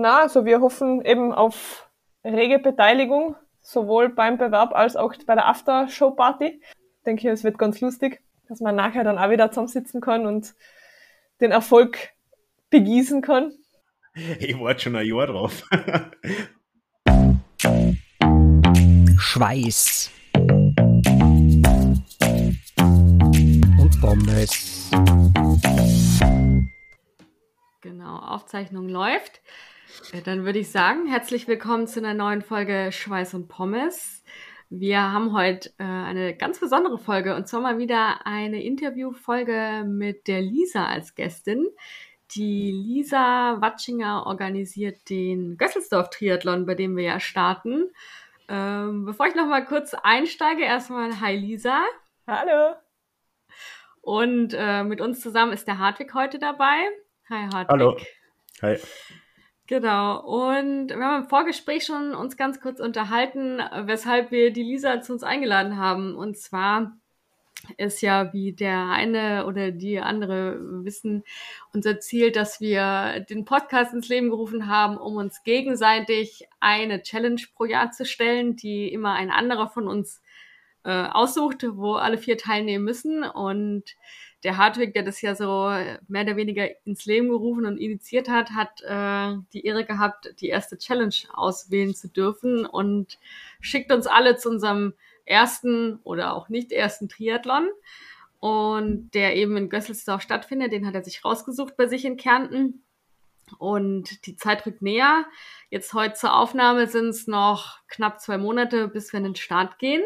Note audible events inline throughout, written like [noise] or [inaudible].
Na, also wir hoffen eben auf rege Beteiligung, sowohl beim Bewerb als auch bei der After-Show-Party. Ich denke, es wird ganz lustig, dass man nachher dann auch wieder zusammensitzen kann und den Erfolg begießen kann. Ich warte schon ein Jahr drauf. Schweiß und Pommes. Genau, Aufzeichnung läuft. Äh, dann würde ich sagen, herzlich willkommen zu einer neuen Folge Schweiß und Pommes. Wir haben heute äh, eine ganz besondere Folge und zwar mal wieder eine Interviewfolge mit der Lisa als Gästin. Die Lisa Watschinger organisiert den Gösselsdorf-Triathlon, bei dem wir ja starten. Ähm, bevor ich noch mal kurz einsteige, erstmal Hi Lisa. Hallo. Und äh, mit uns zusammen ist der Hartwig heute dabei. Hi Hartwig. Hallo. Hi. Genau. Und wir haben im Vorgespräch schon uns ganz kurz unterhalten, weshalb wir die Lisa zu uns eingeladen haben. Und zwar ist ja, wie der eine oder die andere wissen, unser Ziel, dass wir den Podcast ins Leben gerufen haben, um uns gegenseitig eine Challenge pro Jahr zu stellen, die immer ein anderer von uns äh, aussucht, wo alle vier teilnehmen müssen. Und der Hartwig, der das ja so mehr oder weniger ins Leben gerufen und initiiert hat, hat äh, die Ehre gehabt, die erste Challenge auswählen zu dürfen und schickt uns alle zu unserem ersten oder auch nicht ersten Triathlon und der eben in Gösselsdorf stattfindet. Den hat er sich rausgesucht bei sich in Kärnten. Und die Zeit rückt näher. Jetzt heute zur Aufnahme sind es noch knapp zwei Monate, bis wir in den Start gehen.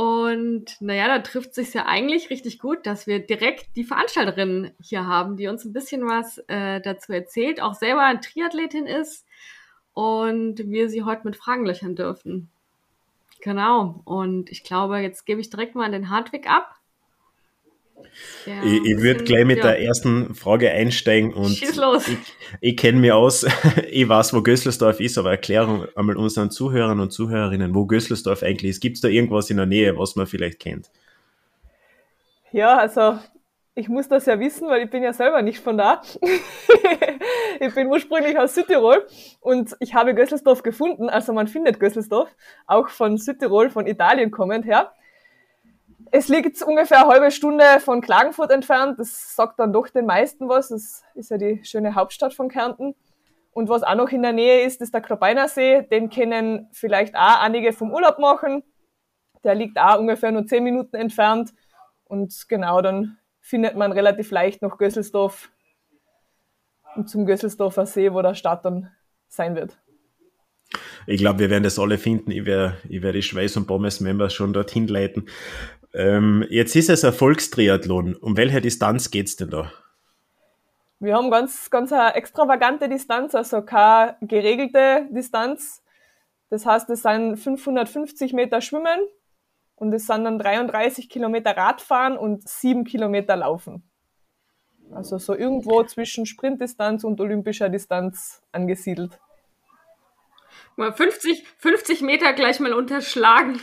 Und naja, da trifft sich ja eigentlich richtig gut, dass wir direkt die Veranstalterin hier haben, die uns ein bisschen was äh, dazu erzählt, auch selber Triathletin ist und wir sie heute mit Fragen löchern dürfen. Genau. Und ich glaube, jetzt gebe ich direkt mal den Hartwig ab. Ja, ich, ich würde gleich mit ja. der ersten Frage einsteigen und Schieß los. ich, ich kenne mich aus, [laughs] ich weiß, wo Gößlersdorf ist, aber Erklärung einmal unseren Zuhörern und Zuhörerinnen, wo Gößlersdorf eigentlich ist. Gibt es da irgendwas in der Nähe, was man vielleicht kennt? Ja, also ich muss das ja wissen, weil ich bin ja selber nicht von da. [laughs] ich bin ursprünglich aus Südtirol und ich habe Gösselsdorf gefunden. Also man findet Gösselsdorf, auch von Südtirol, von Italien kommend her. Es liegt ungefähr eine halbe Stunde von Klagenfurt entfernt. Das sagt dann doch den meisten was. Das ist ja die schöne Hauptstadt von Kärnten. Und was auch noch in der Nähe ist, ist der Klobeiner See. Den kennen vielleicht auch einige vom Urlaub machen. Der liegt auch ungefähr nur zehn Minuten entfernt. Und genau, dann findet man relativ leicht noch Gösselsdorf und zum Gösselsdorfer See, wo der Start dann sein wird. Ich glaube, wir werden das alle finden. Ich werde, ich werde die Schweiß- und Pommes-Members schon dorthin leiten. Ähm, jetzt ist es ein Volkstriathlon. Um welche Distanz geht es denn da? Wir haben ganz, ganz eine extravagante Distanz, also keine geregelte Distanz. Das heißt, es sind 550 Meter Schwimmen, und es sind dann 33 Kilometer Radfahren und 7 Kilometer Laufen. Also so irgendwo zwischen Sprintdistanz und olympischer Distanz angesiedelt. 50, 50 Meter gleich mal unterschlagen.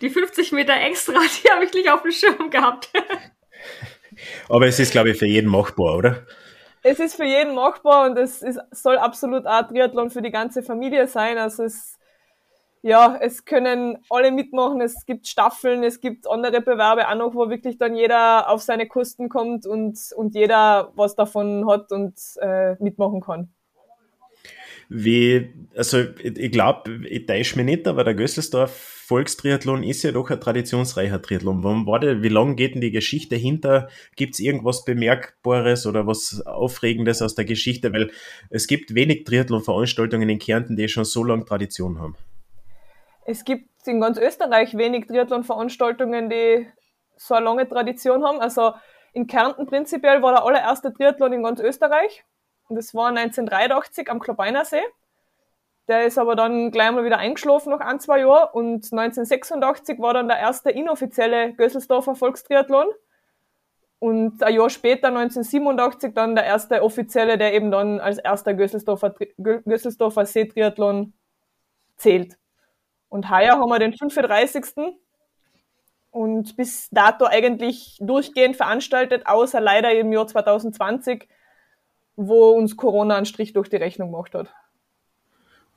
Die 50 Meter extra, [laughs] die habe ich nicht auf dem Schirm gehabt. [laughs] Aber es ist, glaube ich, für jeden machbar, oder? Es ist für jeden machbar und es ist, soll absolut auch Triathlon für die ganze Familie sein. Also es ja, es können alle mitmachen, es gibt Staffeln, es gibt andere Bewerbe auch noch, wo wirklich dann jeder auf seine Kosten kommt und, und jeder was davon hat und äh, mitmachen kann. Wie, also ich glaube, ich täusche mich nicht, aber der Gösselsdorf Volkstriathlon ist ja doch ein traditionsreicher Triathlon. Wann war der, wie lange geht denn die Geschichte hinter? Gibt es irgendwas Bemerkbares oder was Aufregendes aus der Geschichte? Weil es gibt wenig Triathlon-Veranstaltungen in Kärnten, die schon so lange Tradition haben. Es gibt in ganz Österreich wenig Triathlon-Veranstaltungen, die so eine lange Tradition haben. Also in Kärnten prinzipiell war der allererste Triathlon in ganz Österreich. Das war 1983 am Klobeiner See. Der ist aber dann gleich mal wieder eingeschlafen nach ein, zwei Jahren. Und 1986 war dann der erste inoffizielle Gösselsdorfer Volkstriathlon. Und ein Jahr später, 1987, dann der erste offizielle, der eben dann als erster Gösselsdorfer, Gösselsdorfer See-Triathlon zählt. Und heuer haben wir den 35. Und bis dato eigentlich durchgehend veranstaltet, außer leider im Jahr 2020, wo uns Corona einen Strich durch die Rechnung gemacht hat.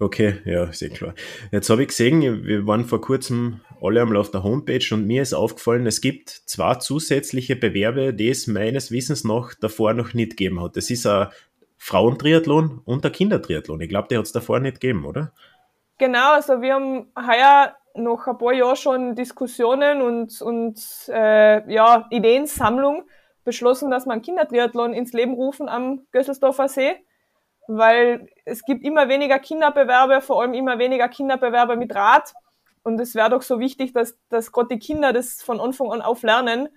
Okay, ja, sehr klar. Jetzt habe ich gesehen, wir waren vor kurzem alle einmal auf der Homepage und mir ist aufgefallen, es gibt zwei zusätzliche Bewerbe, die es meines Wissens nach davor noch nicht gegeben hat. Das ist ein Frauentriathlon und ein Kindertriathlon. Ich glaube, die hat es davor nicht gegeben, oder? Genau, also wir haben heuer noch ein paar Jahre schon Diskussionen und, und äh, ja, Ideensammlung beschlossen, dass wir einen Kindertriathlon ins Leben rufen am Gösselsdorfer See weil es gibt immer weniger Kinderbewerbe, vor allem immer weniger Kinderbewerbe mit Rad. Und es wäre doch so wichtig, dass, dass gerade die Kinder das von Anfang an auf lernen.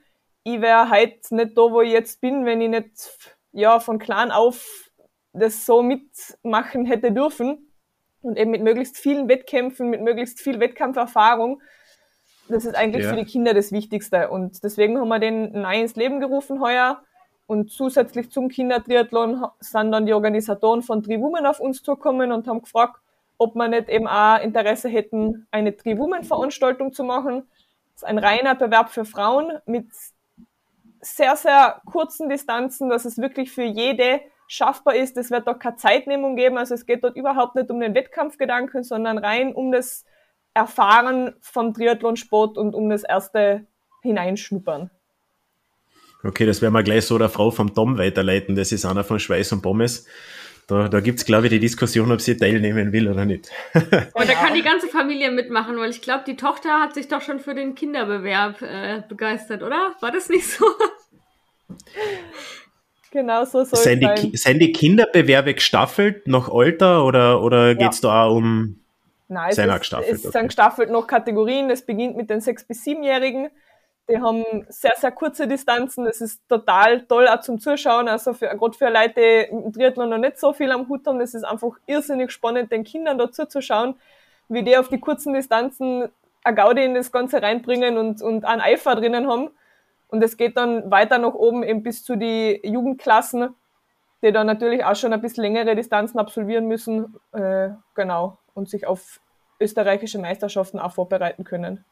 Ich wäre halt nicht da, wo ich jetzt bin, wenn ich nicht ja, von klein auf das so mitmachen hätte dürfen. Und eben mit möglichst vielen Wettkämpfen, mit möglichst viel Wettkampferfahrung. Das ist eigentlich ja. für die Kinder das Wichtigste. Und deswegen haben wir den Nein ins Leben gerufen heuer und zusätzlich zum Kindertriathlon sind dann die Organisatoren von Tri-Women auf uns zugekommen und haben gefragt, ob wir nicht eben auch Interesse hätten, eine Tri-Women-Veranstaltung zu machen. Das ist ein reiner Bewerb für Frauen mit sehr, sehr kurzen Distanzen, dass es wirklich für jede schaffbar ist. Es wird dort keine Zeitnehmung geben. Also es geht dort überhaupt nicht um den Wettkampfgedanken, sondern rein um das Erfahren vom Triathlonsport und um das erste Hineinschnuppern. Okay, das werden wir gleich so der Frau vom Tom weiterleiten. Das ist einer von Schweiß und Pommes. Da, da gibt es, glaube ich, die Diskussion, ob sie teilnehmen will oder nicht. [laughs] und da kann die ganze Familie mitmachen, weil ich glaube, die Tochter hat sich doch schon für den Kinderbewerb äh, begeistert, oder? War das nicht so? [laughs] Genau so soll sind es sein. Die, sind die Kinderbewerbe gestaffelt nach Alter oder, oder ja. geht es da auch um Nein, es, ist, gestaffelt? es okay. sind gestaffelt nach Kategorien. Es beginnt mit den 6- bis 7-Jährigen die haben sehr, sehr kurze Distanzen. Das ist total toll auch zum Zuschauen. Also für, gerade für Leute, die im Triathlon noch nicht so viel am Hut haben, das ist einfach irrsinnig spannend, den Kindern dazu zu schauen, wie die auf die kurzen Distanzen eine Gaudi in das Ganze reinbringen und, und einen Eifer drinnen haben. Und es geht dann weiter nach oben eben bis zu die Jugendklassen, die dann natürlich auch schon ein bisschen längere Distanzen absolvieren müssen, äh, genau, und sich auf österreichische Meisterschaften auch vorbereiten können.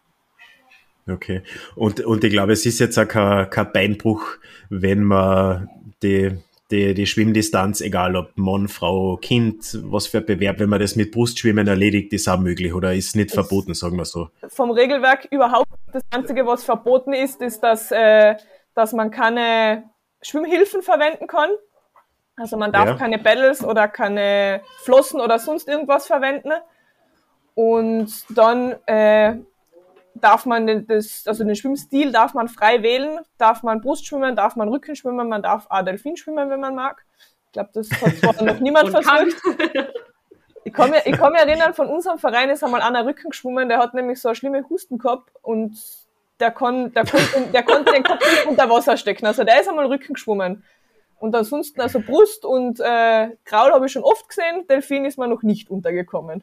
Okay. Und, und ich glaube, es ist jetzt auch kein, kein Beinbruch, wenn man die, die, die Schwimmdistanz, egal ob Mann, Frau, Kind, was für ein Bewerb, wenn man das mit Brustschwimmen erledigt, ist auch möglich oder ist nicht verboten, sagen wir so. Vom Regelwerk überhaupt. Das Einzige, was verboten ist, ist, dass, äh, dass man keine Schwimmhilfen verwenden kann. Also man darf ja. keine Pedals oder keine Flossen oder sonst irgendwas verwenden. Und dann äh, darf man das, also den Schwimmstil darf man frei wählen, darf man Brustschwimmen, darf man Rückenschwimmen, man darf auch Delfin schwimmen, wenn man mag. Ich glaube, das hat zwar noch [laughs] niemand versucht. Ich kann, mir, ich kann mich erinnern, von unserem Verein ist einmal einer Rücken geschwommen, der hat nämlich so eine schlimme Husten gehabt und der, kann, der, konnte, der konnte den Kopf nicht unter Wasser stecken. Also der ist einmal Rücken geschwommen. Und ansonsten, also Brust und äh, Kraul habe ich schon oft gesehen, Delfin ist mir noch nicht untergekommen.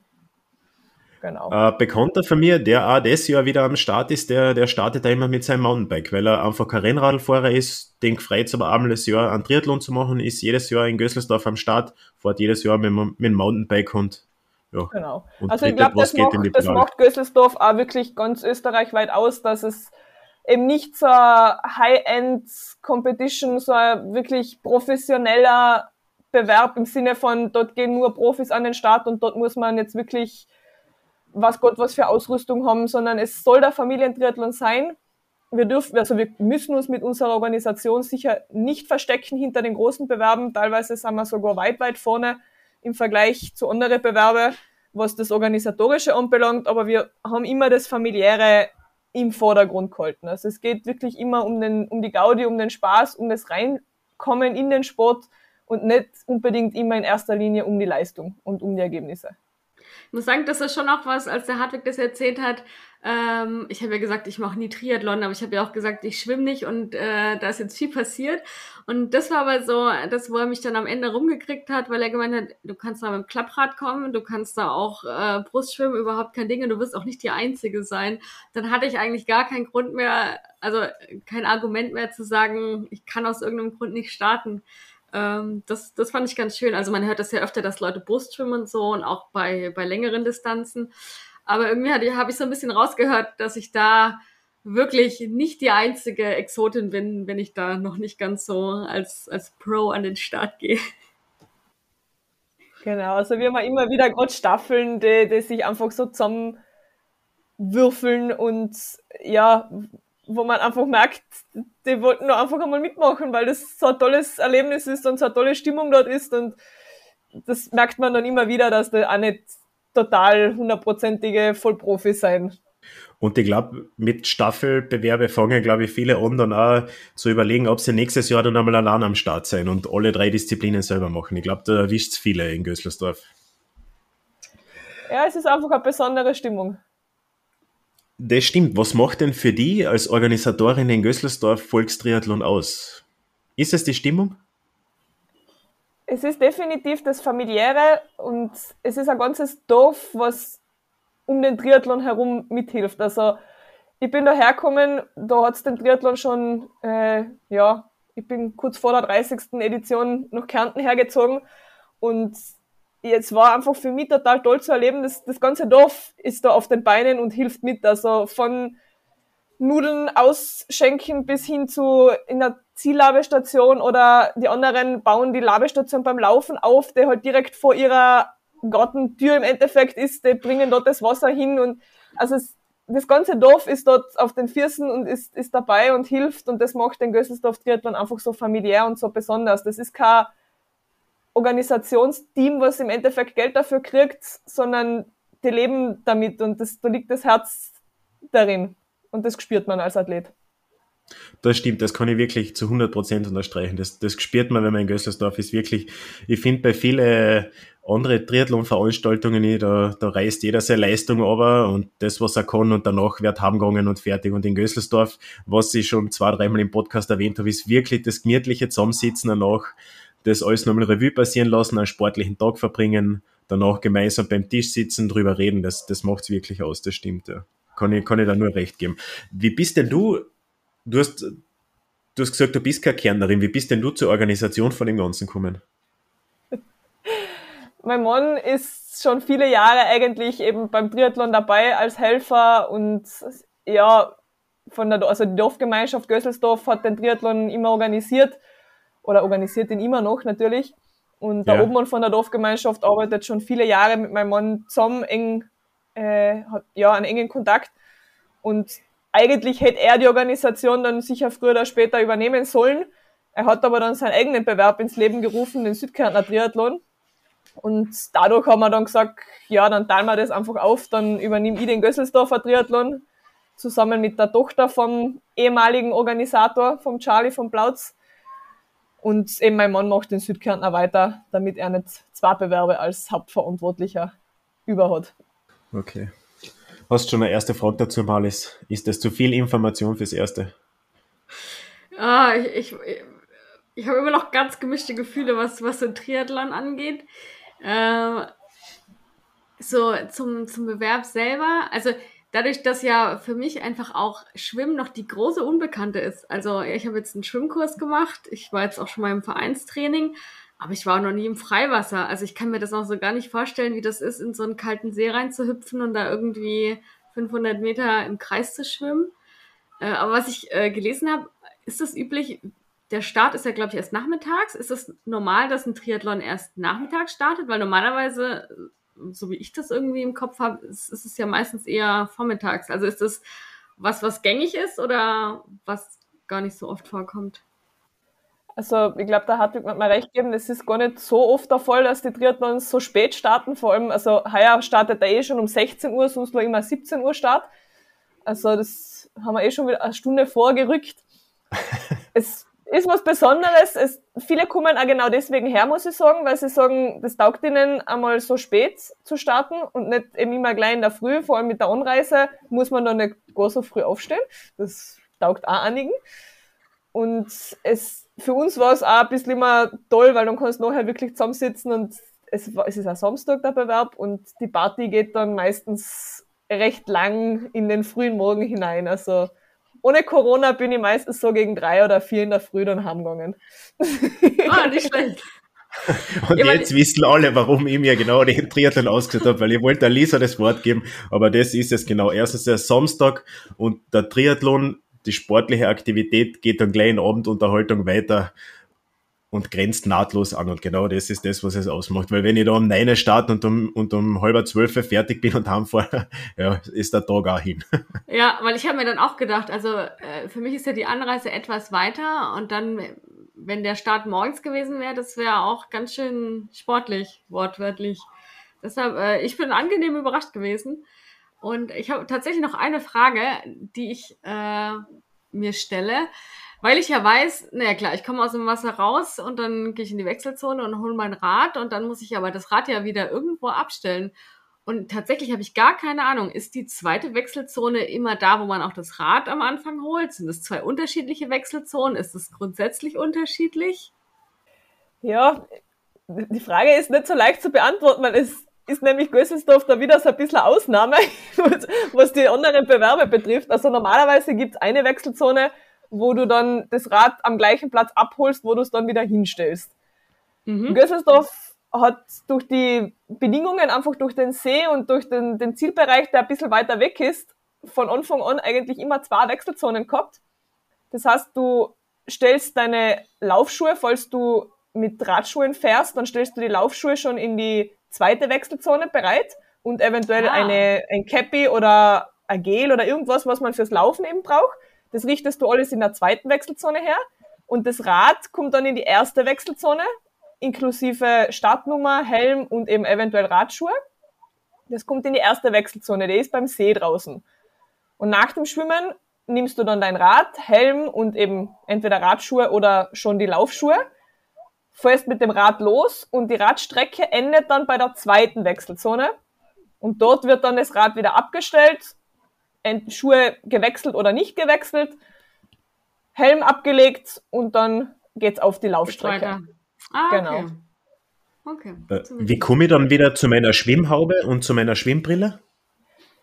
Genau. Äh, Bekannter von mir, der auch das Jahr wieder am Start ist, der, der startet da immer mit seinem Mountainbike, weil er einfach kein Rennradfahrer ist, den gefreut aber einmal das Jahr einen Triathlon zu machen, ist jedes Jahr in Gösselsdorf am Start, fährt jedes Jahr mit, mit dem Mountainbike und ja. Genau. Und also ich glaube, das, macht, das macht Gösselsdorf auch wirklich ganz österreichweit aus, dass es eben nicht so High-End-Competition, so ein wirklich professioneller Bewerb im Sinne von, dort gehen nur Profis an den Start und dort muss man jetzt wirklich was Gott was für Ausrüstung haben, sondern es soll der Familientriathlon sein. Wir dürfen, also wir müssen uns mit unserer Organisation sicher nicht verstecken hinter den großen Bewerben. Teilweise sind wir sogar weit, weit vorne im Vergleich zu anderen Bewerben, was das Organisatorische anbelangt. Aber wir haben immer das Familiäre im Vordergrund gehalten. Also es geht wirklich immer um den, um die Gaudi, um den Spaß, um das Reinkommen in den Sport und nicht unbedingt immer in erster Linie um die Leistung und um die Ergebnisse. Ich muss sagen, das ist schon auch was, als der Hartwig das erzählt hat. Ähm, ich habe ja gesagt, ich mache nie Triathlon, aber ich habe ja auch gesagt, ich schwimme nicht und äh, da ist jetzt viel passiert. Und das war aber so, das, wo er mich dann am Ende rumgekriegt hat, weil er gemeint hat, du kannst da mit dem Klapprad kommen, du kannst da auch äh, Brustschwimmen, überhaupt kein Ding und du wirst auch nicht die Einzige sein. Dann hatte ich eigentlich gar keinen Grund mehr, also kein Argument mehr zu sagen, ich kann aus irgendeinem Grund nicht starten. Ähm, das, das fand ich ganz schön. Also man hört das ja öfter, dass Leute Brust schwimmen und so und auch bei, bei längeren Distanzen. Aber irgendwie habe ich so ein bisschen rausgehört, dass ich da wirklich nicht die einzige Exotin bin, wenn ich da noch nicht ganz so als, als Pro an den Start gehe. Genau, also wir haben immer wieder gerade Staffeln, die, die sich einfach so zusammenwürfeln und ja, wo man einfach merkt, die wollten nur einfach einmal mitmachen, weil das so ein tolles Erlebnis ist und so eine tolle Stimmung dort ist und das merkt man dann immer wieder, dass die auch nicht total hundertprozentige Vollprofis sein. Und ich glaube, mit Staffelbewerbe fangen, glaube ich, viele an, dann auch zu überlegen, ob sie nächstes Jahr dann einmal allein am Start sein und alle drei Disziplinen selber machen. Ich glaube, da erwischt es viele in Gößlersdorf. Ja, es ist einfach eine besondere Stimmung. Das stimmt. Was macht denn für die als Organisatorin in Gößlersdorf Volkstriathlon aus? Ist es die Stimmung? Es ist definitiv das Familiäre und es ist ein ganzes Dorf, was um den Triathlon herum mithilft. Also ich bin da hergekommen, da hat's den Triathlon schon, äh, ja, ich bin kurz vor der 30. Edition nach Kärnten hergezogen und jetzt war einfach für mich total toll zu erleben, dass das ganze Dorf ist da auf den Beinen und hilft mit. Also von Nudeln ausschenken bis hin zu in der Ziellabestation oder die anderen bauen die Labestation beim Laufen auf, der halt direkt vor ihrer Gartentür im Endeffekt ist, die bringen dort das Wasser hin und also es, das ganze Dorf ist dort auf den Füßen und ist, ist dabei und hilft und das macht den Gösselsdorf Triathlon einfach so familiär und so besonders. Das ist kein Organisationsteam, was im Endeffekt Geld dafür kriegt, sondern die leben damit und das, da liegt das Herz darin und das spürt man als Athlet. Das stimmt, das kann ich wirklich zu 100% unterstreichen. Das, das spürt man, wenn man in Gösselsdorf ist. Wirklich, ich finde bei vielen andere Triathlon-Veranstaltungen, da, da reißt jeder seine Leistung aber und das, was er kann und danach wird heimgegangen und fertig. Und in Gösselsdorf, was ich schon zwei, dreimal im Podcast erwähnt habe, ist wirklich das gemütliche Zusammensitzen danach, das alles nochmal Revue passieren lassen, einen sportlichen Tag verbringen, danach gemeinsam beim Tisch sitzen, drüber reden, das, das macht's wirklich aus, das stimmt, ja. Kann ich, kann ich da nur recht geben. Wie bist denn du du hast, du hast gesagt, du bist keine Kärntnerin. Wie bist denn du zur Organisation von dem Ganzen gekommen? Mein Mann ist schon viele Jahre eigentlich eben beim Triathlon dabei als Helfer und ja, von der, also die Dorfgemeinschaft Gösselsdorf hat den Triathlon immer organisiert oder organisiert ihn immer noch natürlich. Und der ja. Obmann von der Dorfgemeinschaft arbeitet schon viele Jahre mit meinem Mann zusammen, eng, äh, hat ja einen engen Kontakt. Und eigentlich hätte er die Organisation dann sicher früher oder später übernehmen sollen. Er hat aber dann seinen eigenen Bewerb ins Leben gerufen, den Südkärntner Triathlon. Und dadurch haben wir dann gesagt, ja, dann teilen wir das einfach auf, dann übernehme ich den Gösselsdorfer Triathlon zusammen mit der Tochter vom ehemaligen Organisator, vom Charlie vom Plautz. Und eben mein Mann macht den Südkärntner weiter, damit er nicht zwei Bewerbe als Hauptverantwortlicher über hat. Okay. Hast schon eine erste Frage dazu, Malis? Ist das zu viel Information fürs Erste? Ah, ich, ich, ich habe immer noch ganz gemischte Gefühle, was, was so Triathlon angeht. Ähm, so zum, zum Bewerb selber. Also dadurch, dass ja für mich einfach auch Schwimmen noch die große Unbekannte ist. Also ich habe jetzt einen Schwimmkurs gemacht. Ich war jetzt auch schon mal im Vereinstraining. Aber ich war noch nie im Freiwasser. Also ich kann mir das auch so gar nicht vorstellen, wie das ist, in so einen kalten See reinzuhüpfen und da irgendwie 500 Meter im Kreis zu schwimmen. Äh, aber was ich äh, gelesen habe, ist das üblich, der Start ist ja, glaube ich, erst nachmittags. Ist es das normal, dass ein Triathlon erst nachmittags startet? Weil normalerweise, so wie ich das irgendwie im Kopf habe, ist, ist es ja meistens eher vormittags. Also ist das was, was gängig ist oder was gar nicht so oft vorkommt? Also ich glaube, da hat mir recht gegeben, das ist gar nicht so oft der Fall, dass die Triathlons so spät starten. Vor allem, also heuer startet er eh schon um 16 Uhr, sonst war immer 17 Uhr Start. Also das haben wir eh schon wieder eine Stunde vorgerückt. [laughs] es ist was Besonderes. Es, viele kommen auch genau deswegen her, muss ich sagen, weil sie sagen, das taugt ihnen einmal so spät zu starten und nicht eben immer gleich in der Früh. Vor allem mit der Anreise muss man dann nicht gar so früh aufstehen. Das taugt auch einigen. Und es für uns war es auch ein bisschen immer toll, weil dann kannst du nachher wirklich zusammensitzen und es, es ist ein Samstag der Bewerb und die Party geht dann meistens recht lang in den frühen Morgen hinein. Also ohne Corona bin ich meistens so gegen drei oder vier in der Früh dann heimgegangen. [laughs] Ah, nicht schlecht. [laughs] Und ja, jetzt wissen alle, warum ich mir genau den Triathlon ausgesucht habe, weil ich wollte der Lisa das Wort geben, aber das ist es genau. Erstens der Samstag und der Triathlon die sportliche Aktivität geht dann gleich in Abendunterhaltung weiter. und grenzt nahtlos an. Und genau das ist das, was es ausmacht. Weil wenn ich da um 9 starte und um, und um halb zwölf fertig bin und heimfahre, [laughs] ja, ist der Tag auch hin. [laughs] Ja, weil ich habe mir dann auch gedacht, also äh, für mich ist ja die Anreise etwas weiter und dann, wenn der Start morgens gewesen wäre, das wäre auch ganz schön sportlich, wortwörtlich. Deshalb, äh, ich bin angenehm überrascht gewesen. Und ich habe tatsächlich noch eine Frage, die ich äh, mir stelle. Weil ich ja weiß, naja klar, ich komme aus dem Wasser raus und dann gehe ich in die Wechselzone und hole mein Rad und dann muss ich aber das Rad ja wieder irgendwo abstellen. Und tatsächlich habe ich gar keine Ahnung, ist die zweite Wechselzone immer da, wo man auch das Rad am Anfang holt? Sind es zwei unterschiedliche Wechselzonen? Ist es grundsätzlich unterschiedlich? Ja, die Frage ist nicht so leicht zu beantworten, weil es ist nämlich Gösselsdorf da wieder so ein bisschen Ausnahme, [laughs] was die anderen Bewerbe betrifft. Also normalerweise gibt es eine Wechselzone, wo du dann das Rad am gleichen Platz abholst, wo du es dann wieder hinstellst. Mhm. Gösselsdorf hat durch die Bedingungen, einfach durch den See und durch den, den Zielbereich, der ein bisschen weiter weg ist, von Anfang an eigentlich immer zwei Wechselzonen gehabt. Das heißt, du stellst deine Laufschuhe, falls du mit Radschuhen fährst, dann stellst du die Laufschuhe schon in die zweite Wechselzone bereit und eventuell ah. eine, ein Cappy oder ein Gel oder irgendwas, was man fürs Laufen eben braucht. Das richtest du alles in der zweiten Wechselzone her. Und das Rad kommt dann in die erste Wechselzone, inklusive Startnummer, Helm und eben eventuell Radschuhe. Das kommt in die erste Wechselzone, der ist beim See draußen. Und nach dem Schwimmen nimmst du dann dein Rad, Helm und eben entweder Radschuhe oder schon die Laufschuhe, fährst mit dem Rad los und die Radstrecke endet dann bei der zweiten Wechselzone. Und dort wird dann das Rad wieder abgestellt Schuhe gewechselt oder nicht gewechselt, Helm abgelegt und dann geht's auf die Laufstrecke. Ah, genau. Okay. okay. Wie komme ich dann wieder zu meiner Schwimmhaube und zu meiner Schwimmbrille?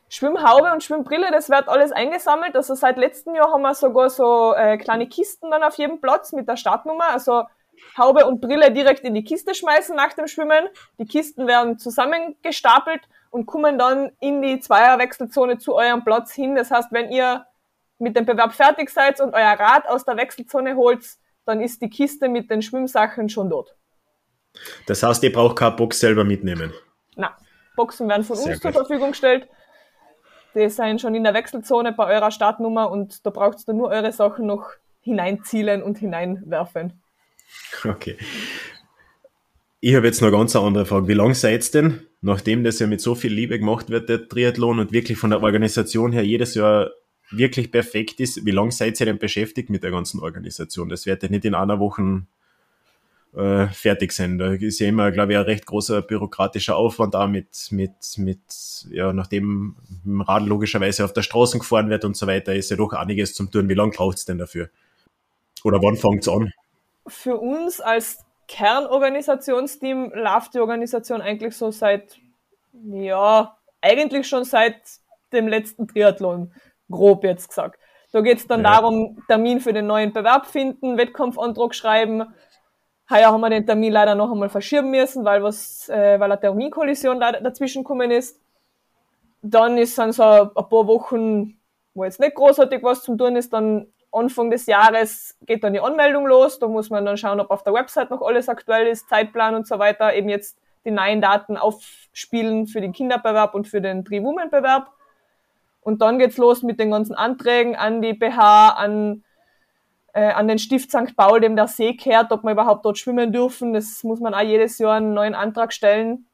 Schwimmhaube und Schwimmbrille, das wird alles eingesammelt. Also seit letztem Jahr haben wir sogar so äh, kleine Kisten dann auf jedem Platz mit der Startnummer. Also Haube und Brille direkt in die Kiste schmeißen nach dem Schwimmen. Die Kisten werden zusammengestapelt und kommen dann in die Zweierwechselzone zu eurem Platz hin. Das heißt, wenn ihr mit dem Bewerb fertig seid und euer Rad aus der Wechselzone holt, dann ist die Kiste mit den Schwimmsachen schon dort. Das heißt, ihr braucht keine Box selber mitnehmen? Na, Boxen werden von Sehr uns gut. zur Verfügung gestellt. Die sind schon in der Wechselzone bei eurer Startnummer und da braucht ihr nur eure Sachen noch hineinzielen und hineinwerfen. [laughs] Okay. Ich habe jetzt noch ganz andere Frage. Wie lange seid ihr denn, nachdem das ja mit so viel Liebe gemacht wird, der Triathlon und wirklich von der Organisation her jedes Jahr wirklich perfekt ist, wie lange seid ihr denn beschäftigt mit der ganzen Organisation? Das wird ja nicht in einer Woche äh, fertig sein. Da ist ja immer, glaube ich, ein recht großer bürokratischer Aufwand da mit, mit, mit, ja, nachdem im Rad logischerweise auf der Straße gefahren wird und so weiter, ist ja doch einiges zum tun. Wie lange braucht es denn dafür? Oder wann fängt es an? Für uns als Kernorganisationsteam läuft die Organisation eigentlich so seit, ja, eigentlich schon seit dem letzten Triathlon, grob jetzt gesagt. Da geht es dann ja. darum, Termin für den neuen Bewerb finden, Wettkampfantrag schreiben. Heuer haben wir den Termin leider noch einmal verschieben müssen, weil was, äh, weil eine Terminkollision dazwischen gekommen ist. Dann ist dann so ein paar Wochen, wo jetzt nicht großartig was zum tun ist, dann Anfang des Jahres geht dann die Anmeldung los. Da muss man dann schauen, ob auf der Website noch alles aktuell ist, Zeitplan und so weiter. Eben jetzt die neuen Daten aufspielen für den Kinderbewerb und für den Tri-Women-Bewerb. Und dann geht's los mit den ganzen Anträgen an die BH, an, äh, an den Stift St. Paul, dem der See kehrt, ob wir überhaupt dort schwimmen dürfen. Das muss man auch jedes Jahr einen neuen Antrag stellen.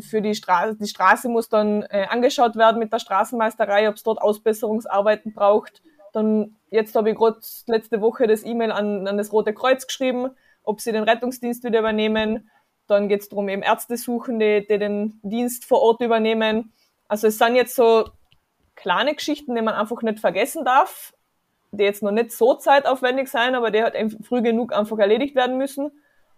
Für die Straße, die Straße muss dann äh, angeschaut werden mit der Straßenmeisterei, ob es dort Ausbesserungsarbeiten braucht. Dann, jetzt habe ich gerade letzte Woche das E-Mail an, an das Rote Kreuz geschrieben, ob sie den Rettungsdienst wieder übernehmen. Dann geht es darum, eben Ärzte suchen, die, die den Dienst vor Ort übernehmen. Also es sind jetzt so kleine Geschichten, die man einfach nicht vergessen darf, die jetzt noch nicht so zeitaufwendig sein, aber die halt früh genug einfach erledigt werden müssen.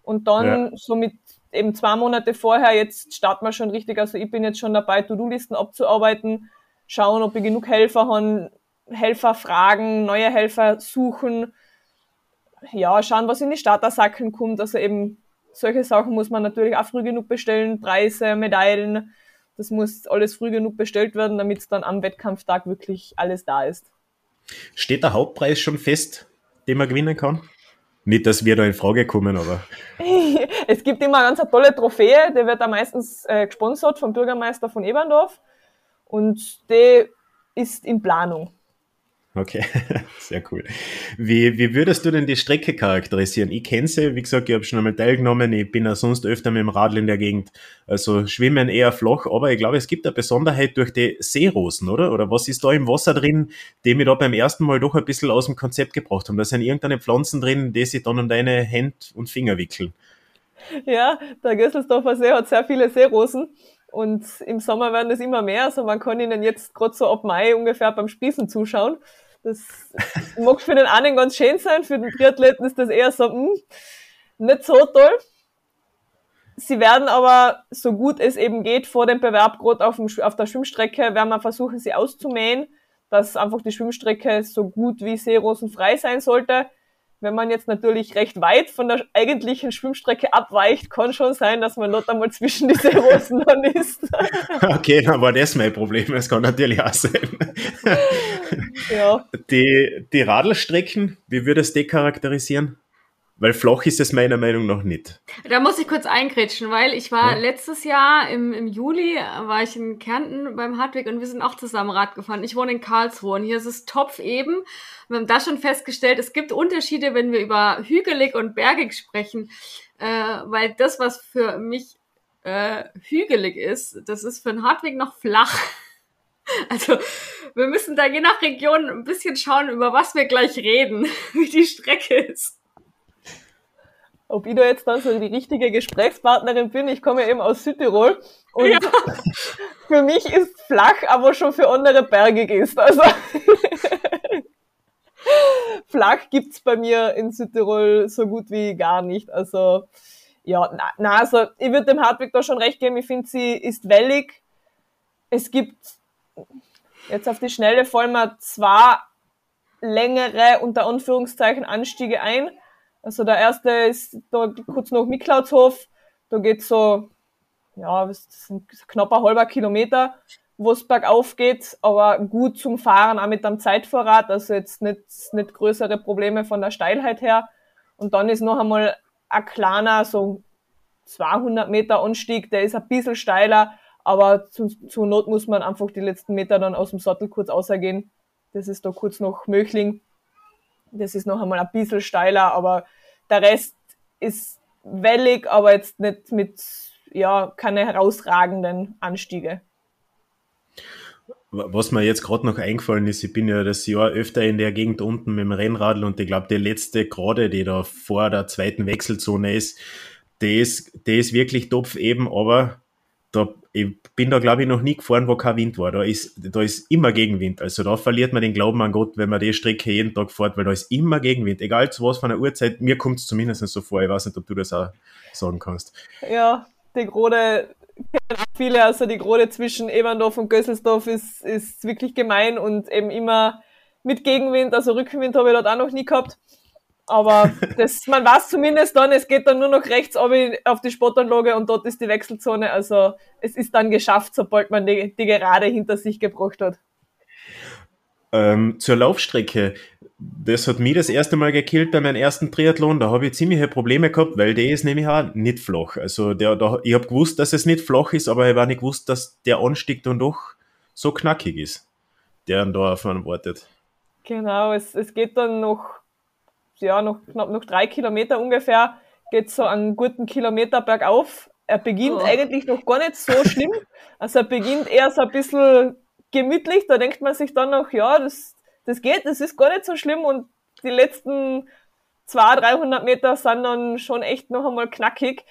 Und dann ja. so mit eben zwei Monate vorher, jetzt starten wir schon richtig, also ich bin jetzt schon dabei, To-Do-Listen abzuarbeiten, schauen, ob ich genug Helfer habe, Helfer fragen, neue Helfer suchen, ja, schauen, was in die Startersacken kommt. Also eben solche Sachen muss man natürlich auch früh genug bestellen, Preise, Medaillen, das muss alles früh genug bestellt werden, damit es dann am Wettkampftag wirklich alles da ist. Steht der Hauptpreis schon fest, den man gewinnen kann? Nicht, dass wir da in Frage kommen, aber. [laughs] es gibt immer eine ganz tolle Trophäe, die wird da meistens äh, gesponsert vom Bürgermeister von Eberndorf und die ist in Planung. Okay, [laughs] sehr cool. Wie, wie würdest du denn die Strecke charakterisieren? Ich kenne sie, wie gesagt, ich habe schon einmal teilgenommen, ich bin ja sonst öfter mit dem Radl in der Gegend, also schwimmen eher flach, aber ich glaube, es gibt eine Besonderheit durch die Seerosen, oder? Oder was ist da im Wasser drin, die mich da beim ersten Mal doch ein bisschen aus dem Konzept gebracht haben? Da sind irgendeine Pflanzen drin, die sich dann um deine Hände und Finger wickeln. Ja, der Gösselsdorfer See hat sehr viele Seerosen. Und im Sommer werden es immer mehr. Also man kann ihnen jetzt gerade so ab Mai ungefähr beim Sprießen zuschauen. Das mag für den einen ganz schön sein, für den Triathleten ist das eher so, mh, hm, nicht so toll. Sie werden aber, so gut es eben geht, vor dem Bewerb, gerade auf, auf der Schwimmstrecke, werden wir versuchen, sie auszumähen, dass einfach die Schwimmstrecke so gut wie seerosenfrei sein sollte. Wenn man jetzt natürlich recht weit von der eigentlichen Schwimmstrecke abweicht, kann schon sein, dass man dort einmal zwischen die Seerosen dann ist. [laughs] okay, dann war das mein Problem. Es kann natürlich auch sein. ja. Die, die Radlstrecken, wie würdest du die charakterisieren? Weil flach ist es meiner Meinung nach nicht. Da muss ich kurz eingrätschen, weil ich war ja. letztes Jahr im, im Juli, war ich in Kärnten beim Hartweg und wir sind auch zusammen Rad gefahren. Ich wohne in Karlsruhe und hier ist es Topf eben. Wir haben da schon festgestellt, es gibt Unterschiede, wenn wir über hügelig und bergig sprechen, äh, weil das, was für mich äh, hügelig ist, das ist für einen Hartweg noch flach. [laughs] Also wir müssen da je nach Region ein bisschen schauen, über was wir gleich reden, [laughs] wie die Strecke ist ob ich da jetzt dann so die richtige Gesprächspartnerin bin. Ich komme ja eben aus Südtirol und ja. [laughs] für mich ist flach, aber schon für andere bergig ist. Also [laughs] flach gibt's bei mir in Südtirol so gut wie gar nicht. Also ja, na, na also ich würde dem Hartwig da schon recht geben. Ich finde, sie ist wellig. Es gibt jetzt auf die Schnelle fallen mir zwei längere, unter Anführungszeichen, Anstiege ein also der erste ist da kurz nach Miklautshof. Da geht's so, ja, das sind knapp ein halber Kilometer, wo es bergauf geht, aber gut zum Fahren, auch mit einem Zeitvorrat, also jetzt nicht, nicht größere Probleme von der Steilheit her. Und dann ist noch einmal ein kleiner, so 200 Meter Anstieg, der ist ein bisschen steiler, aber zu, zur Not muss man einfach die letzten Meter dann aus dem Sattel kurz außergehen. Das ist da kurz noch Möchling. Das ist noch einmal ein bisschen steiler, aber der Rest ist wellig, aber jetzt nicht mit, ja, keine herausragenden Anstiege. Was mir jetzt gerade noch eingefallen ist, ich bin ja das Jahr öfter in der Gegend unten mit dem Rennradl und ich glaube, die letzte Gerade, die da vor der zweiten Wechselzone ist, die ist, die ist wirklich topf eben, aber da, ich bin da, glaube ich, noch nie gefahren, wo kein Wind war. Da ist, da ist immer Gegenwind. Also da verliert man den Glauben an Gott, wenn man die Strecke jeden Tag fährt, weil da ist immer Gegenwind. Egal zu was von der Uhrzeit, mir kommt es zumindest so vor. Ich weiß nicht, ob du das auch sagen kannst. Ja, die Grode kennen viele, also die Grode zwischen Eberndorf und Gösselsdorf ist, ist wirklich gemein und eben immer mit Gegenwind, also Rückenwind habe ich dort auch noch nie gehabt. Aber das, man weiß zumindest dann, es geht dann nur noch rechts auf die Sportanlage und dort ist die Wechselzone. Also es ist dann geschafft, sobald man die, die Gerade hinter sich gebracht hat. Ähm, zur Laufstrecke. Das hat mich das erste Mal gekillt bei meinem ersten Triathlon. Da habe ich ziemliche Probleme gehabt, weil der ist nämlich auch nicht flach. Also der, der, ich habe gewusst, dass es nicht flach ist, aber ich habe nicht gewusst, dass der Anstieg dann doch so knackig ist, der dann da auf einen wartet. Genau, es, es geht dann noch ja, noch knapp noch drei Kilometer ungefähr geht so einen guten Kilometer bergauf. Er beginnt oh. eigentlich noch gar nicht so schlimm. [laughs] Also er beginnt eher so ein bisschen gemütlich. Da denkt man sich dann noch, ja, das, das geht, das ist gar nicht so schlimm. Und die letzten 200, 300 Meter sind dann schon echt noch einmal knackig.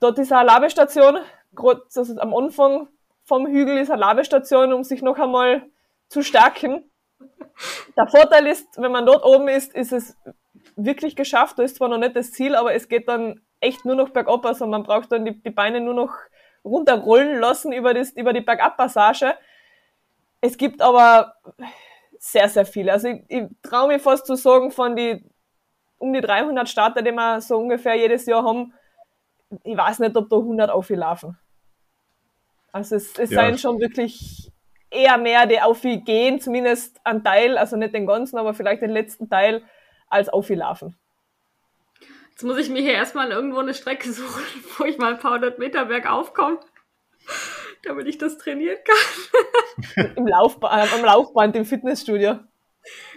Dort ist eine Labestation. Also am Anfang vom Hügel ist eine Labestation, um sich noch einmal zu stärken. Der Vorteil ist, wenn man dort oben ist, ist es wirklich geschafft. Da ist zwar noch nicht das Ziel, aber es geht dann echt nur noch bergab. Also man braucht dann die, die Beine nur noch runterrollen lassen über, das, über die Bergabpassage. Es gibt aber sehr, sehr viele. Also ich, ich traue mir fast zu sagen, von die um die 300 Starter, die wir so ungefähr jedes Jahr haben, ich weiß nicht, ob da 100 auflaufen. Also es, es ja. seien schon wirklich eher mehr die Aufi gehen, zumindest ein Teil, also nicht den ganzen, aber vielleicht den letzten Teil, als Aufi laufen. Jetzt muss ich mir hier erstmal irgendwo eine Strecke suchen, [laughs] wo ich mal ein paar hundert Meter bergauf komme, [laughs] damit ich das trainieren kann. [laughs] Im Laufband, am Laufband im Fitnessstudio.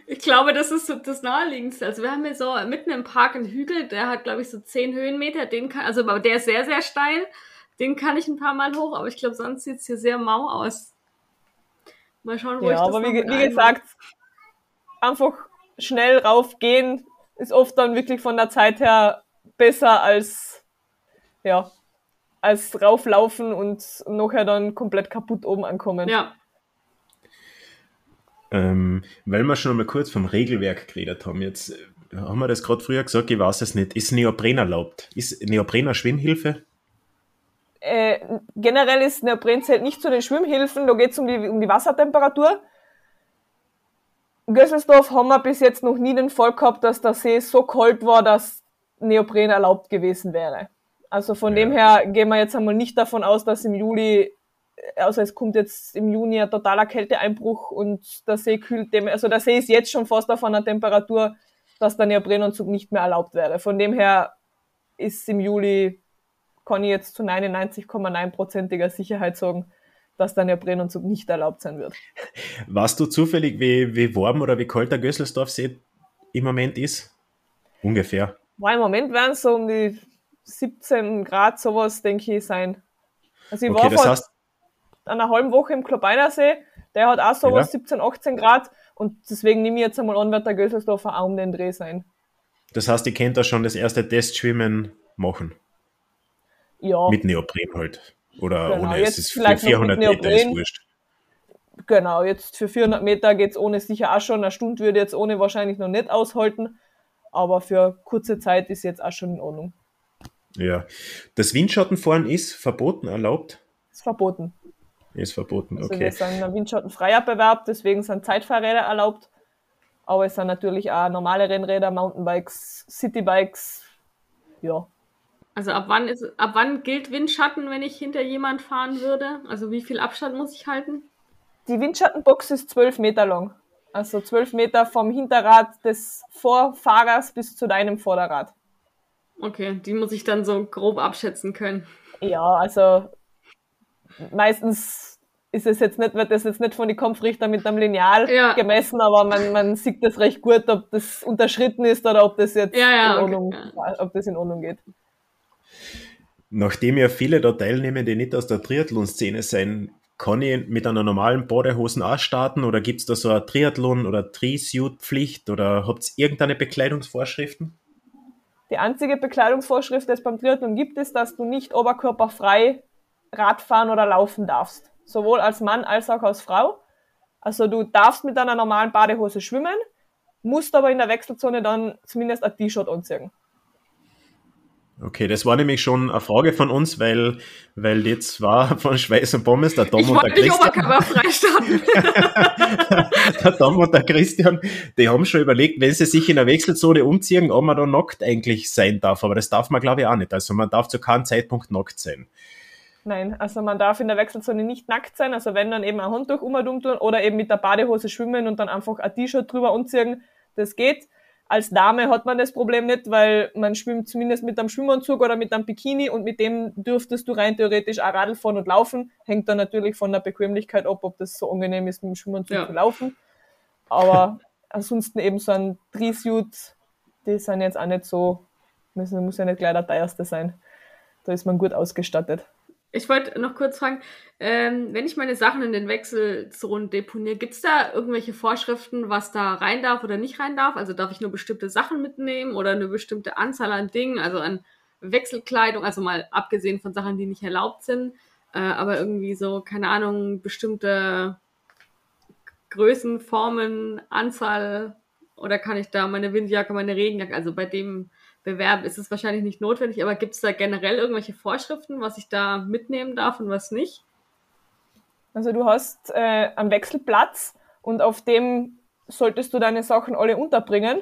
Ich glaube, das ist so das Naheliegendste. Also wir haben hier so mitten im Park einen Hügel, der hat, glaube ich, so zehn Höhenmeter. Den kann, also der ist sehr, sehr steil. Den kann ich ein paar Mal hoch, aber ich glaube, sonst sieht es hier sehr mau aus. Mal schauen, wo ja, ich das aber wie, wie gesagt, einfach schnell raufgehen ist oft dann wirklich von der Zeit her besser als, ja, als rauflaufen und nachher dann komplett kaputt oben ankommen. Ja, Ähm, weil wir schon mal kurz vom Regelwerk geredet haben, jetzt äh, haben wir das gerade früher gesagt, ich weiß es nicht. Ist Neopren erlaubt? Ist Neopren eine Schwimmhilfe? Äh, generell ist Neopren zählt nicht zu den Schwimmhilfen, da geht es um die, um die Wassertemperatur. In Gösselsdorf haben wir bis jetzt noch nie den Fall gehabt, dass der See so kalt war, dass Neopren erlaubt gewesen wäre. Also von Ja. dem her gehen wir jetzt einmal nicht davon aus, dass im Juli, also es kommt jetzt im Juni ein totaler Kälteeinbruch und der See kühlt dem, also der See ist jetzt schon fast auf einer Temperatur, dass der Neoprenanzug nicht mehr erlaubt wäre. Von dem her ist im Juli, kann ich jetzt zu 99,9%iger Sicherheit sagen, dass der Neoprenanzug nicht erlaubt sein wird. Weißt du zufällig, wie, wie warm oder wie kalt der Gösselsdorfsee im Moment ist? Ungefähr. Weil im Moment werden es so um die 17 Grad sowas, denke ich, sein. Also ich Okay, war das vor heißt, einer halben Woche im Klobeinersee, der hat auch sowas Ja. 17, 18 Grad und deswegen nehme ich jetzt einmal an, wird der Gösselsdorfer auch um den Dreh sein. das heißt, ihr könnt da schon das erste Testschwimmen machen. Ja, Mit Neopren halt. Oder Genau, ohne. jetzt Es ist für vielleicht noch 400 mit Meter ist wurscht. genau, jetzt für 400 Meter geht's ohne sicher auch schon. Eine Stunde würde jetzt ohne wahrscheinlich noch nicht aushalten, aber für kurze Zeit ist jetzt auch schon in Ordnung. Ja. Das Windschattenfahren ist verboten, erlaubt? Ist verboten. Ist verboten, Also okay. wir sind ein windschattenfreier Bewerb, deswegen sind Zeitfahrräder erlaubt. Aber es sind natürlich auch normale Rennräder, Mountainbikes, Citybikes. Ja. Also ab wann ist, ab wann gilt Windschatten, wenn ich hinter jemand fahren würde? Also wie viel Abstand muss ich halten? Die Windschattenbox ist 12 Meter lang. Also 12 Meter vom Hinterrad des Vorfahrers bis zu deinem Vorderrad. Okay, die muss ich dann so grob abschätzen können. Ja, also meistens ist es jetzt nicht, wird das jetzt nicht von den Kampfrichter mit einem Lineal Ja. gemessen, aber man, man sieht das recht gut, ob das unterschritten ist oder ob das jetzt Ja, ja, in okay, Ordnung, ob das in Ordnung geht. Nachdem ja viele da teilnehmen, die nicht aus der Triathlon-Szene sind, kann ich mit einer normalen Badehosen auch starten oder gibt es da so eine Triathlon- oder Tri-Suit-Pflicht oder habt ihr irgendeine Bekleidungsvorschriften? Die einzige Bekleidungsvorschrift, die es beim Triathlon gibt, ist, dass du nicht oberkörperfrei Radfahren oder laufen darfst. Sowohl als Mann als auch als Frau. Also du darfst mit einer normalen Badehose schwimmen, musst aber in der Wechselzone dann zumindest ein T-Shirt anziehen. Okay, das war nämlich schon eine Frage von uns, weil, weil die zwei [laughs] von Schweiß und Pommes, der Tom Ich und der nicht Christian, oberkörperfrei starten. [laughs] der Tom und der Christian, die haben schon überlegt, wenn sie sich in der Wechselzone umziehen, ob man da nackt eigentlich sein darf. Aber das darf man, glaube ich, auch nicht. Also man darf zu keinem Zeitpunkt nackt sein. Nein, also man darf in der Wechselzone nicht nackt sein, also wenn dann eben ein Handtuch tun oder eben mit der Badehose schwimmen und dann einfach ein T-Shirt drüber anziehen, das geht. Als Dame hat man das Problem nicht, weil man schwimmt zumindest mit einem Schwimmanzug oder mit einem Bikini und mit dem dürftest du rein theoretisch auch Radl fahren und laufen. Hängt dann natürlich von der Bequemlichkeit ab, ob das so angenehm ist, mit dem Schwimmanzug Ja. zu laufen. Aber ansonsten eben so ein Tri-Suit, die sind jetzt auch nicht so, müssen, muss ja nicht gleich der teuerste sein. Da ist man gut ausgestattet. Ich wollte noch kurz fragen, ähm, wenn ich meine Sachen in den Wechselzonen deponiere, gibt es da irgendwelche Vorschriften, was da rein darf oder nicht rein darf? Also darf ich nur bestimmte Sachen mitnehmen oder eine bestimmte Anzahl an Dingen, also an Wechselkleidung, also mal abgesehen von Sachen, die nicht erlaubt sind, äh, aber irgendwie so, keine Ahnung, bestimmte Größen, Formen, Anzahl oder kann ich da meine Windjacke, meine Regenjacke, also bei dem Bewerb ist es wahrscheinlich nicht notwendig, aber gibt es da generell irgendwelche Vorschriften, was ich da mitnehmen darf und was nicht? Also du hast äh, einen Wechselplatz und auf dem solltest du deine Sachen alle unterbringen.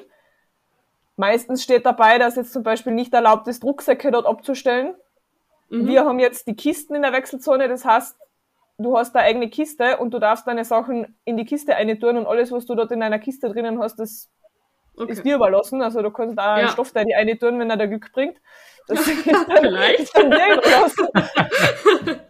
Meistens steht dabei, dass jetzt zum Beispiel nicht erlaubt ist, Rucksäcke dort abzustellen. Mhm. Wir haben jetzt die Kisten in der Wechselzone, das heißt, du hast eine eigene Kiste und du darfst deine Sachen in die Kiste eintun und alles, was du dort in deiner Kiste drinnen hast, das okay. ist dir überlassen. Also du kannst da ja. einen Stoff, der die eine tun, wenn er der Glück bringt. Das [laughs] ist dann, Vielleicht. Ist dann dir überlassen. [laughs]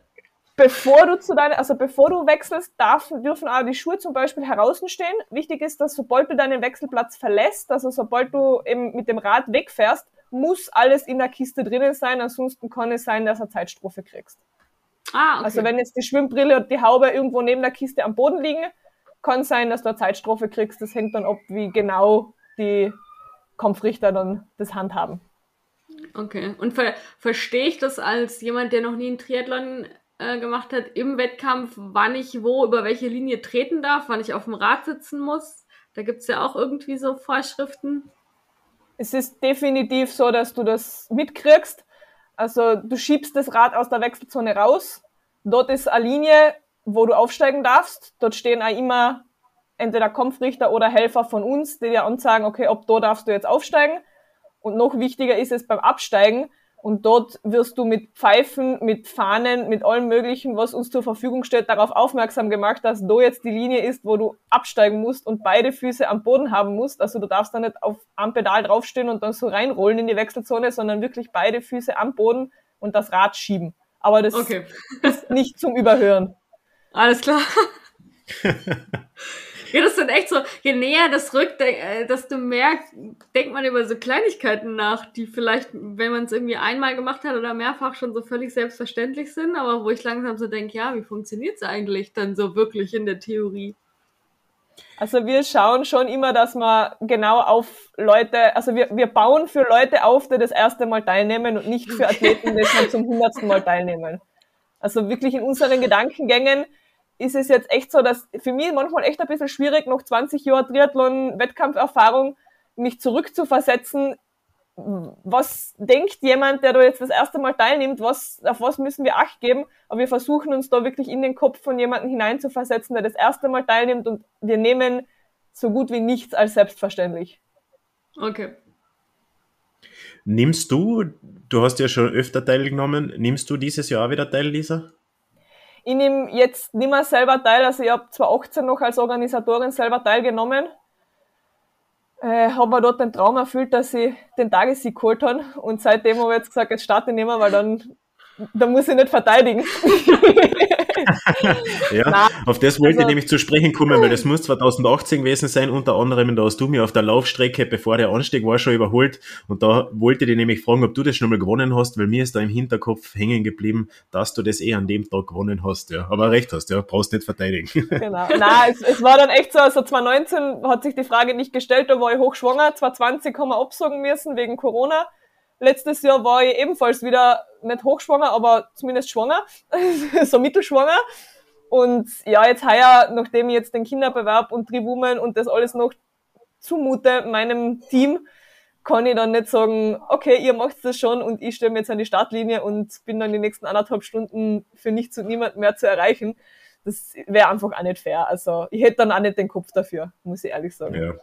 bevor du zu deiner, also bevor du wechselst, darf, dürfen auch die Schuhe zum Beispiel heraus stehen. Wichtig ist, dass sobald du deinen Wechselplatz verlässt, also sobald du eben mit dem Rad wegfährst, muss alles in der Kiste drinnen sein, ansonsten kann es sein, dass du eine Zeitstrophe kriegst. Ah, okay. Also wenn jetzt die Schwimmbrille und die Haube irgendwo neben der Kiste am Boden liegen, kann sein, dass du eine Zeitstrophe kriegst. Das hängt dann ab, wie genau die Kampfrichter dann das handhaben. Okay. Und ver verstehe ich das als jemand, der noch nie einen Triathlon äh, gemacht hat, im Wettkampf, wann ich wo über welche Linie treten darf, wann ich auf dem Rad sitzen muss? Da gibt es ja auch irgendwie so Vorschriften. Es ist definitiv so, dass du das mitkriegst. Also du schiebst das Rad aus der Wechselzone raus. Dort ist eine Linie, wo du aufsteigen darfst. Dort stehen auch immer entweder Kampfrichter oder Helfer von uns, die dir ansagen, okay, ob da darfst du jetzt aufsteigen. Und noch wichtiger ist es beim Absteigen. Und dort wirst du mit Pfeifen, mit Fahnen, mit allem Möglichen, was uns zur Verfügung steht, darauf aufmerksam gemacht, dass da jetzt die Linie ist, wo du absteigen musst und beide Füße am Boden haben musst. Also du darfst da nicht auf am Pedal draufstehen und dann so reinrollen in die Wechselzone, sondern wirklich beide Füße am Boden und das Rad schieben. Aber das okay. ist nicht zum Überhören. Alles klar. [laughs] Ja, das sind echt so, je näher das rückt, äh, desto mehr denkt man über so Kleinigkeiten nach, die vielleicht, wenn man es irgendwie einmal gemacht hat oder mehrfach schon so völlig selbstverständlich sind, aber wo ich langsam so denke, ja, wie funktioniert es eigentlich dann so wirklich in der Theorie? Also wir schauen schon immer, dass wir genau auf Leute, also wir, wir bauen für Leute auf, die das erste Mal teilnehmen und nicht für Athleten, die schon zum hundertsten Mal teilnehmen. Also wirklich in unseren Gedankengängen ist es jetzt echt so, dass für mich manchmal echt ein bisschen schwierig, noch 20 Jahre Triathlon-Wettkampferfahrung, mich zurückzuversetzen. Was denkt jemand, der da jetzt das erste Mal teilnimmt, was, auf was müssen wir Acht geben? Aber wir versuchen uns da wirklich in den Kopf von jemandem hineinzuversetzen, der das erste Mal teilnimmt und wir nehmen so gut wie nichts als selbstverständlich. Okay. Nimmst du, du hast ja schon öfter teilgenommen, nimmst du dieses Jahr wieder teil, Lisa? Ich nehme jetzt nicht mehr selber teil, also ich habe 2018 noch als Organisatorin selber teilgenommen. Äh, habe mir dort den Traum erfüllt, dass ich den Tagessieg geholt habe und seitdem habe ich jetzt gesagt, jetzt starte ich nicht mehr, weil dann, dann muss ich nicht verteidigen. [laughs] ja, Nein, auf das wollte also, ich nämlich zu sprechen kommen, weil das muss 2018 gewesen sein, unter anderem, da hast du mir auf der Laufstrecke, bevor der Anstieg war, schon überholt. Und da wollte ich dich nämlich fragen, ob du das schon mal gewonnen hast, weil mir ist da im Hinterkopf hängen geblieben, dass du das eh an dem Tag gewonnen hast, ja, aber recht hast, ja, brauchst nicht verteidigen. [laughs] Genau, nein, es, es war dann echt so, also 2019 hat sich die Frage nicht gestellt, da war ich hochschwanger, 2020 haben wir absagen müssen wegen Corona, Letztes Jahr war ich ebenfalls wieder nicht hochschwanger, aber zumindest schwanger, [laughs] so mittelschwanger. Und ja, jetzt heuer, nachdem ich jetzt den Kinderbewerb und Tribumen und das alles noch zumute meinem Team, kann ich dann nicht sagen, okay, ihr macht das schon und ich stelle mir jetzt an die Startlinie und bin dann die nächsten anderthalb Stunden für nichts und niemand mehr zu erreichen. Das wäre einfach auch nicht fair. Also ich hätte dann auch nicht den Kopf dafür, muss ich ehrlich sagen. Ja.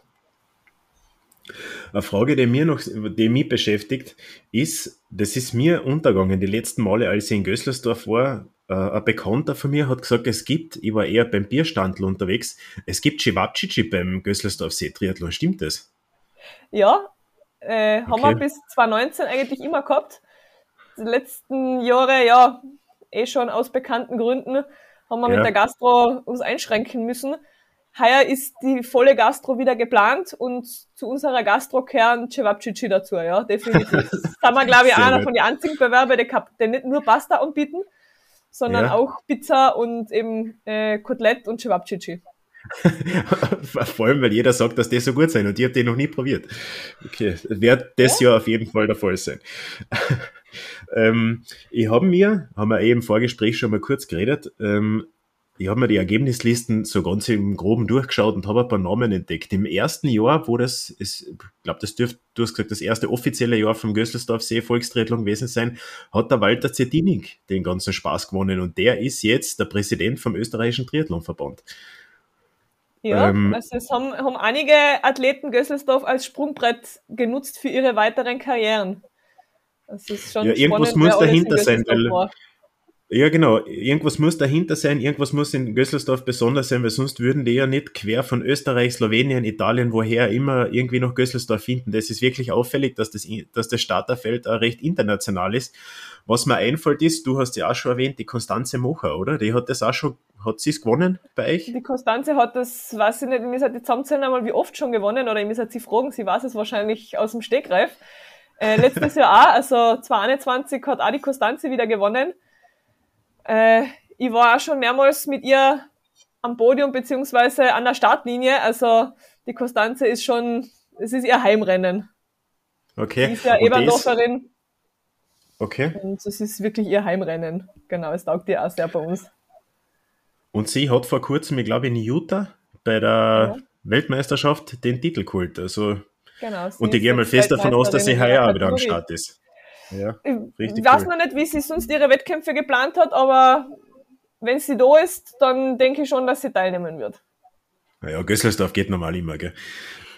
Eine Frage, die mir noch, die mich beschäftigt, ist, das ist mir untergegangen die letzten Male, als ich in Gößlersdorf war. Äh, ein Bekannter von mir hat gesagt, es gibt, ich war eher beim Bierstandl unterwegs, es gibt Chivapchichi beim Gößlersdorf See Triathlon. Stimmt das? Ja, äh, haben okay. wir bis 2019 eigentlich immer gehabt. Die letzten Jahre, ja, eh schon aus bekannten Gründen, haben wir ja. mit der Gastro uns einschränken müssen. Heuer ist die volle Gastro wieder geplant und zu unserer Gastro kehren Cevapcici dazu, ja, definitiv. [laughs] Das sind wir, glaube ich, Sehr einer gut. von den einzigen Bewerber, die, die nicht nur Pasta anbieten, sondern ja. auch Pizza und eben äh, Kotelett und Cevapcici. [laughs] Vor allem, weil jeder sagt, dass die so gut sein und ich habe die noch nie probiert. Okay, wird das ja? Jahr auf jeden Fall der Fall sein. [laughs] ähm, ich habe mir, haben wir eben im Vorgespräch schon mal kurz geredet, ähm, ich habe mir die Ergebnislisten so ganz im Groben durchgeschaut und habe ein paar Namen entdeckt. Im ersten Jahr, wo das, ich glaube, das dürfte, du hast gesagt, das erste offizielle Jahr vom Gösselsdorfsee Volkstriathlon gewesen sein, hat der Walter Zedinig den ganzen Spaß gewonnen und der ist jetzt der Präsident vom österreichischen Triathlonverband. Ja, ähm, also es haben, haben einige Athleten Gösselsdorf als Sprungbrett genutzt für ihre weiteren Karrieren. Das ist schon ja, irgendwas muss dahinter sein, weil, Ja, genau. Irgendwas muss dahinter sein, irgendwas muss in Gösselsdorf besonders sein, weil sonst würden die ja nicht quer von Österreich, Slowenien, Italien, woher immer irgendwie noch Gösselsdorf finden. Das ist wirklich auffällig, dass das, dass das Starterfeld auch recht international ist. Was mir einfällt ist, du hast ja auch schon erwähnt, die Konstanze Mocher, oder? Die hat das auch schon, hat sie es gewonnen bei euch? Die Konstanze hat das, weiß ich nicht, ich muss halt die zusammenzählen einmal, wie oft schon gewonnen, oder ich muss halt sie fragen, sie weiß es wahrscheinlich aus dem Stegreif. Äh, letztes Jahr auch, also 2021 hat auch die Konstanze wieder gewonnen. Äh, ich war auch schon mehrmals mit ihr am Podium beziehungsweise an der Startlinie. Also die Konstanze ist schon, es ist ihr Heimrennen. Okay. Sie ist ja Eberndorferin. Okay. Und es ist wirklich ihr Heimrennen. Genau, es taugt ihr auch sehr bei uns. Und sie hat vor kurzem, ich glaube in Utah, bei der ja. Weltmeisterschaft den Titel geholt. Also, genau, und ich gehe mal fest davon aus, dass sie heuer auch wieder am Start ist. Ja, ich weiß cool. noch nicht, wie sie sonst ihre Wettkämpfe geplant hat, aber wenn sie da ist, dann denke ich schon, dass sie teilnehmen wird. Ja, Gösselsdorf geht normal immer, gell?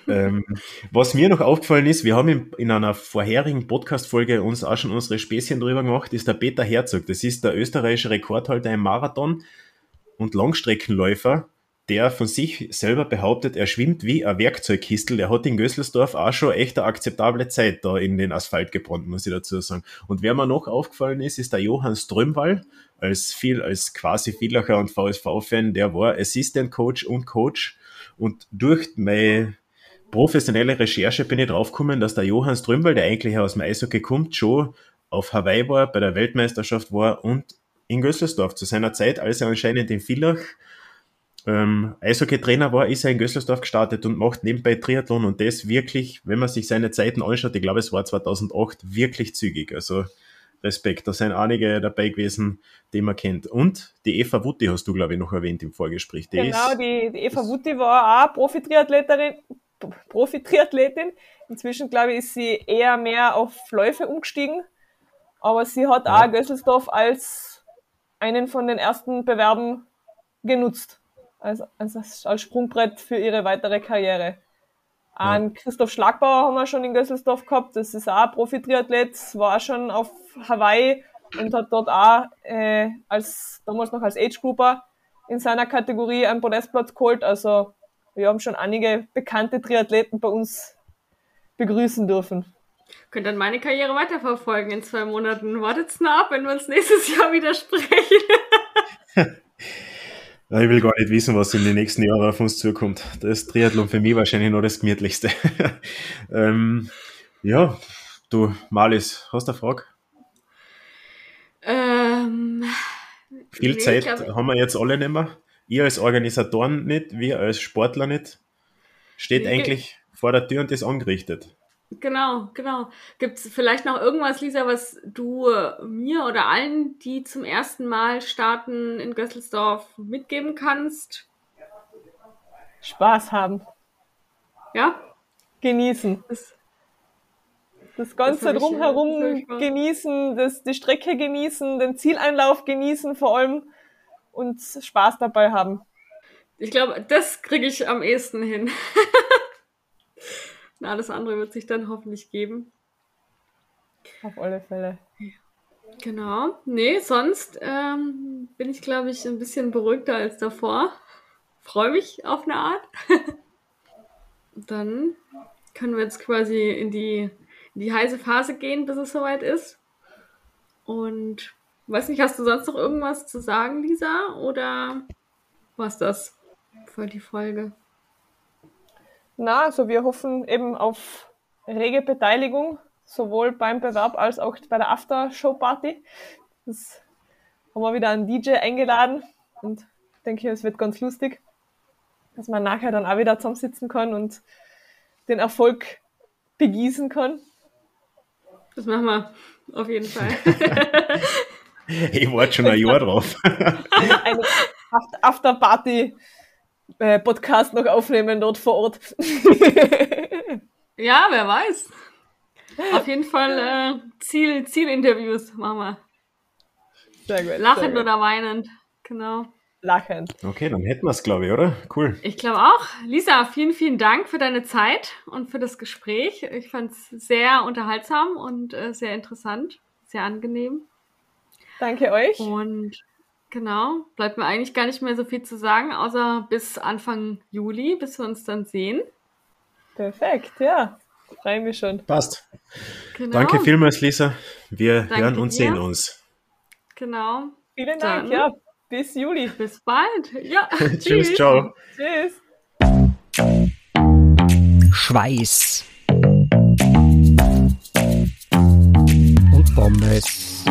ähm, was mir noch aufgefallen ist, wir haben in, in einer vorherigen Podcast-Folge uns auch schon unsere Späßchen drüber gemacht, ist der Peter Herzog. Das ist der österreichische Rekordhalter im Marathon und Langstreckenläufer der von sich selber behauptet, er schwimmt wie ein Werkzeugkistel. Der hat in Gösselsdorf auch schon echt eine akzeptable Zeit da in den Asphalt gebrannt, muss ich dazu sagen. Und wer mir noch aufgefallen ist, ist der Johann Strömwall, als viel, als quasi Villacher und VSV-Fan, der war Assistant Coach und Coach. Und durch meine professionelle Recherche bin ich draufgekommen, dass der Johann Strömwall, der eigentlich aus dem Eishockey kommt, schon auf Hawaii war, bei der Weltmeisterschaft war und in Gösselsdorf zu seiner Zeit, als er anscheinend in Villach ähm, Eishockey-Trainer war, ist er in Gösselsdorf gestartet und macht nebenbei Triathlon und das wirklich, wenn man sich seine Zeiten anschaut, ich glaube es war 2008, wirklich zügig. Also Respekt, da sind einige dabei gewesen, die man kennt. Und die Eva Wutti hast du, glaube ich, noch erwähnt im Vorgespräch. Die genau, die, die, Eva Wutti war auch Profi-Triathletin. Profi-Triathletin. Inzwischen, glaube ich, ist sie eher mehr auf Läufe umgestiegen. Aber sie hat ja. auch Gösselsdorf als einen von den ersten Bewerben genutzt als, als, als Sprungbrett für ihre weitere Karriere. Ja. An Christoph Schlagbauer haben wir schon in Gösselsdorf gehabt. Das ist auch ein Profi-Triathlet, war auch schon auf Hawaii und hat dort auch äh, als damals noch als Age Grouper in seiner Kategorie einen Podestplatz geholt. Also wir haben schon einige bekannte Triathleten bei uns begrüßen dürfen. Könnt dann meine Karriere weiterverfolgen in zwei Monaten. Wartet's nur ab, wenn wir uns nächstes Jahr wieder sprechen. [laughs] Ich will gar nicht wissen, was in den nächsten Jahren auf uns zukommt. Das ist Triathlon für mich wahrscheinlich noch das gemütlichste. [laughs] ähm, ja, du, Malis, hast du eine Frage? Ähm, Viel nee, Zeit glaub, haben wir jetzt alle nicht mehr. Ihr als Organisatoren nicht, wir als Sportler nicht. Steht nee, eigentlich vor der Tür und ist angerichtet. Genau, genau. Gibt es vielleicht noch irgendwas, Lisa, was du äh, mir oder allen, die zum ersten Mal starten in Gösselsdorf, mitgeben kannst? Spaß haben. Ja? Genießen. Das, das Ganze das drumherum genießen, das, die Strecke genießen, den Zieleinlauf genießen vor allem und Spaß dabei haben. Ich glaube, das kriege ich am ehesten hin. [laughs] Alles andere wird sich dann hoffentlich geben. Auf alle Fälle. Genau. Nee, sonst ähm, bin ich, glaube ich, ein bisschen beruhigter als davor. Freue mich auf eine Art. [laughs] dann können wir jetzt quasi in die, in die heiße Phase gehen, bis es soweit ist. Und weiß nicht, hast du sonst noch irgendwas zu sagen, Lisa? Oder was das für die Folge? Na, also wir hoffen eben auf rege Beteiligung, sowohl beim Bewerb als auch bei der After-Show-Party. Das haben wir wieder einen DJ eingeladen und ich denke, es wird ganz lustig, dass man nachher dann auch wieder zusammensitzen kann und den Erfolg begießen kann. Das machen wir auf jeden Fall. [laughs] ich warte schon ein Jahr drauf. [laughs] Eine After-Party äh, Podcast noch aufnehmen dort vor Ort. ja, wer weiß. Auf jeden Fall äh, Ziel, Zielinterviews machen wir. Sehr gut. Lachend sehr gut. oder weinend, genau. Lachend. Okay, dann hätten wir es, glaube ich, oder? Cool. Ich glaube auch. Lisa, vielen, vielen Dank für deine Zeit und für das Gespräch. Ich fand es sehr unterhaltsam und äh, sehr interessant, sehr angenehm. Danke euch. Und genau, bleibt mir eigentlich gar nicht mehr so viel zu sagen, außer bis Anfang Juli, bis wir uns dann sehen. Perfekt, ja. Freue mich schon. Passt. Genau. Danke vielmals, Lisa. Wir Danke hören und dir. sehen uns. Genau. Vielen Dank, dann. ja. Bis Juli. Bis bald. Ja. [laughs] Tschüss, ciao. Tschüss. Schweiß. Und Pommes.